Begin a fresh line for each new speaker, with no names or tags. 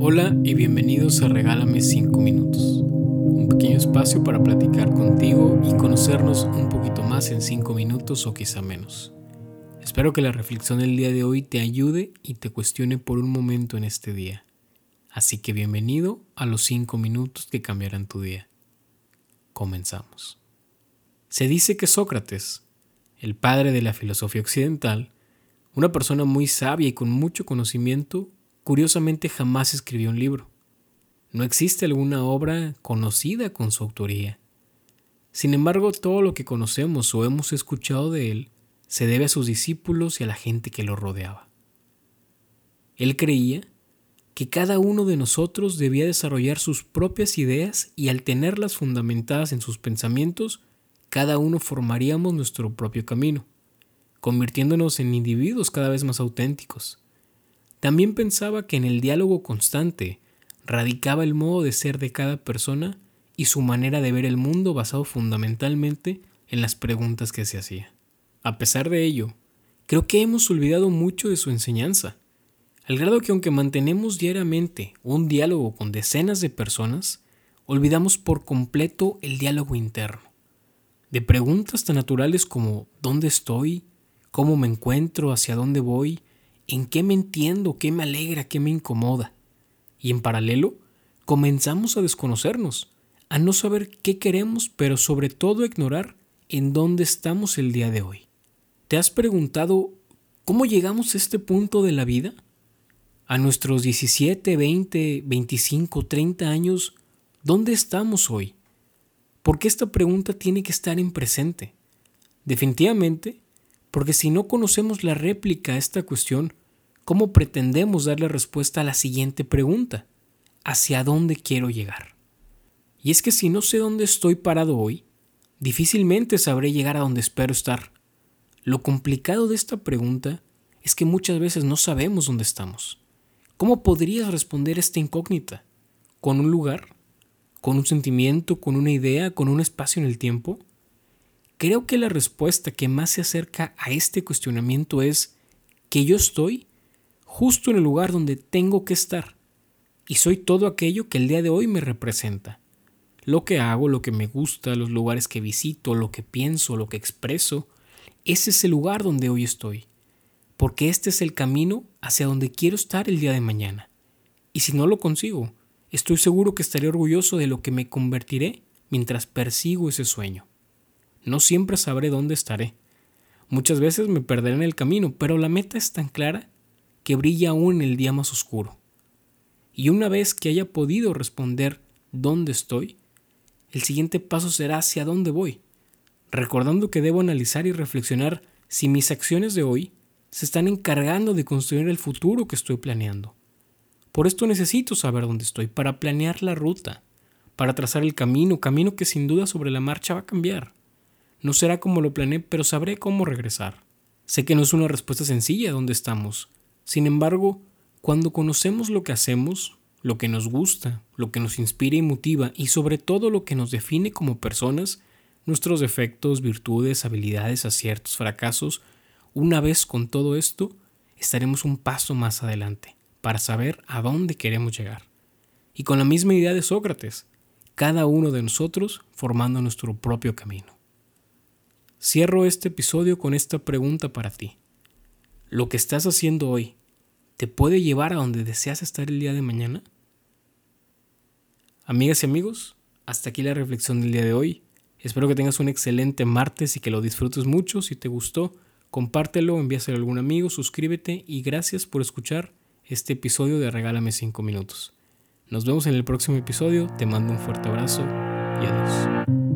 Hola y bienvenidos a Regálame 5 minutos, un pequeño espacio para platicar contigo y conocernos un poquito más en 5 minutos o quizá menos. Espero que la reflexión del día de hoy te ayude y te cuestione por un momento en este día. Así que bienvenido a los 5 minutos que cambiarán tu día. Comenzamos. Se dice que Sócrates, el padre de la filosofía occidental, una persona muy sabia y con mucho conocimiento, curiosamente jamás escribió un libro. No existe alguna obra conocida con su autoría. Sin embargo, todo lo que conocemos o hemos escuchado de él se debe a sus discípulos y a la gente que lo rodeaba. Él creía que cada uno de nosotros debía desarrollar sus propias ideas y al tenerlas fundamentadas en sus pensamientos, cada uno formaríamos nuestro propio camino, convirtiéndonos en individuos cada vez más auténticos. También pensaba que en el diálogo constante radicaba el modo de ser de cada persona y su manera de ver el mundo basado fundamentalmente en las preguntas que se hacía. A pesar de ello, creo que hemos olvidado mucho de su enseñanza, al grado que aunque mantenemos diariamente un diálogo con decenas de personas, olvidamos por completo el diálogo interno, de preguntas tan naturales como ¿dónde estoy? ¿Cómo me encuentro? ¿Hacia dónde voy? En qué me entiendo, qué me alegra, qué me incomoda. Y en paralelo, comenzamos a desconocernos, a no saber qué queremos, pero sobre todo a ignorar en dónde estamos el día de hoy. ¿Te has preguntado cómo llegamos a este punto de la vida? A nuestros 17, 20, 25, 30 años, ¿dónde estamos hoy? Porque esta pregunta tiene que estar en presente. Definitivamente, porque si no conocemos la réplica a esta cuestión, ¿cómo pretendemos darle respuesta a la siguiente pregunta? ¿Hacia dónde quiero llegar? Y es que si no sé dónde estoy parado hoy, difícilmente sabré llegar a donde espero estar. Lo complicado de esta pregunta es que muchas veces no sabemos dónde estamos. ¿Cómo podrías responder esta incógnita? ¿Con un lugar? ¿Con un sentimiento? ¿Con una idea? ¿Con un espacio en el tiempo? Creo que la respuesta que más se acerca a este cuestionamiento es que yo estoy justo en el lugar donde tengo que estar y soy todo aquello que el día de hoy me representa. Lo que hago, lo que me gusta, los lugares que visito, lo que pienso, lo que expreso, ese es el lugar donde hoy estoy, porque este es el camino hacia donde quiero estar el día de mañana. Y si no lo consigo, estoy seguro que estaré orgulloso de lo que me convertiré mientras persigo ese sueño. No siempre sabré dónde estaré. Muchas veces me perderé en el camino, pero la meta es tan clara que brilla aún en el día más oscuro. Y una vez que haya podido responder dónde estoy, el siguiente paso será hacia dónde voy, recordando que debo analizar y reflexionar si mis acciones de hoy se están encargando de construir el futuro que estoy planeando. Por esto necesito saber dónde estoy para planear la ruta, para trazar el camino, camino que sin duda sobre la marcha va a cambiar. No será como lo planeé, pero sabré cómo regresar. Sé que no es una respuesta sencilla dónde estamos. Sin embargo, cuando conocemos lo que hacemos, lo que nos gusta, lo que nos inspira y motiva y sobre todo lo que nos define como personas, nuestros defectos, virtudes, habilidades, aciertos, fracasos, una vez con todo esto, estaremos un paso más adelante para saber a dónde queremos llegar. Y con la misma idea de Sócrates, cada uno de nosotros formando nuestro propio camino. Cierro este episodio con esta pregunta para ti. ¿Lo que estás haciendo hoy te puede llevar a donde deseas estar el día de mañana? Amigas y amigos, hasta aquí la reflexión del día de hoy. Espero que tengas un excelente martes y que lo disfrutes mucho. Si te gustó, compártelo, envíaselo a algún amigo, suscríbete y gracias por escuchar este episodio de Regálame 5 minutos. Nos vemos en el próximo episodio, te mando un fuerte abrazo y adiós.